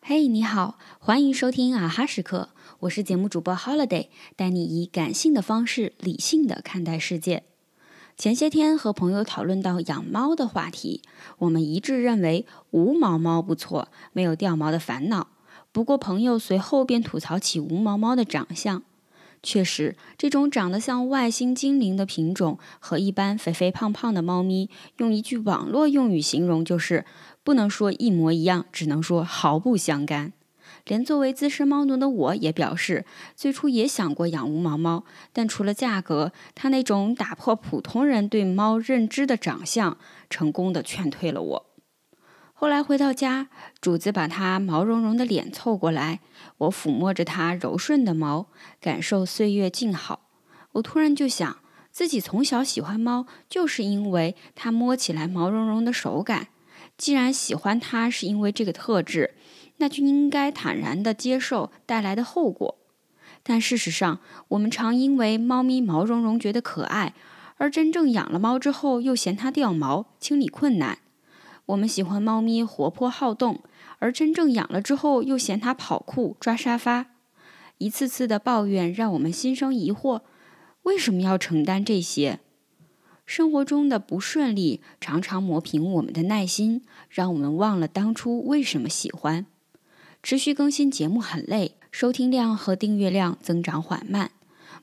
嘿，你好，欢迎收听啊哈时刻，我是节目主播 Holiday，带你以感性的方式理性的看待世界。前些天和朋友讨论到养猫的话题，我们一致认为无毛猫不错，没有掉毛的烦恼。不过朋友随后便吐槽起无毛猫的长相。确实，这种长得像外星精灵的品种和一般肥肥胖胖的猫咪，用一句网络用语形容就是不能说一模一样，只能说毫不相干。连作为资深猫奴的我也表示，最初也想过养无毛猫，但除了价格，它那种打破普通人对猫认知的长相，成功的劝退了我。后来回到家，主子把它毛茸茸的脸凑过来，我抚摸着它柔顺的毛，感受岁月静好。我突然就想，自己从小喜欢猫，就是因为它摸起来毛茸茸的手感。既然喜欢它是因为这个特质，那就应该坦然地接受带来的后果。但事实上，我们常因为猫咪毛茸茸觉得可爱，而真正养了猫之后又嫌它掉毛、清理困难。我们喜欢猫咪活泼好动，而真正养了之后又嫌它跑酷抓沙发，一次次的抱怨让我们心生疑惑：为什么要承担这些？生活中的不顺利常常磨平我们的耐心，让我们忘了当初为什么喜欢。持续更新节目很累，收听量和订阅量增长缓慢，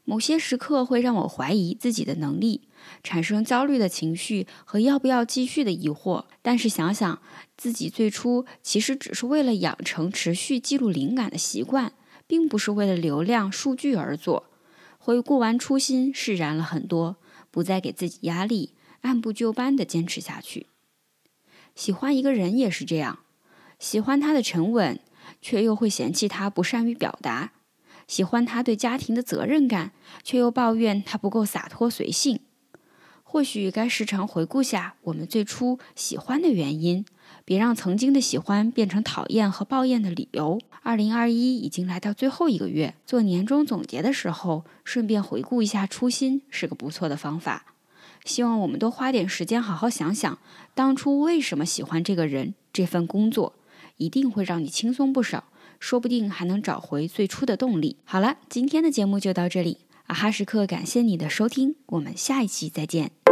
某些时刻会让我怀疑自己的能力。产生焦虑的情绪和要不要继续的疑惑，但是想想自己最初其实只是为了养成持续记录灵感的习惯，并不是为了流量数据而做。回顾完初心，释然了很多，不再给自己压力，按部就班的坚持下去。喜欢一个人也是这样，喜欢他的沉稳，却又会嫌弃他不善于表达；喜欢他对家庭的责任感，却又抱怨他不够洒脱随性。或许该时常回顾下我们最初喜欢的原因，别让曾经的喜欢变成讨厌和抱怨的理由。二零二一已经来到最后一个月，做年终总结的时候，顺便回顾一下初心是个不错的方法。希望我们多花点时间好好想想，当初为什么喜欢这个人、这份工作，一定会让你轻松不少，说不定还能找回最初的动力。好了，今天的节目就到这里。啊哈时刻，感谢你的收听，我们下一期再见。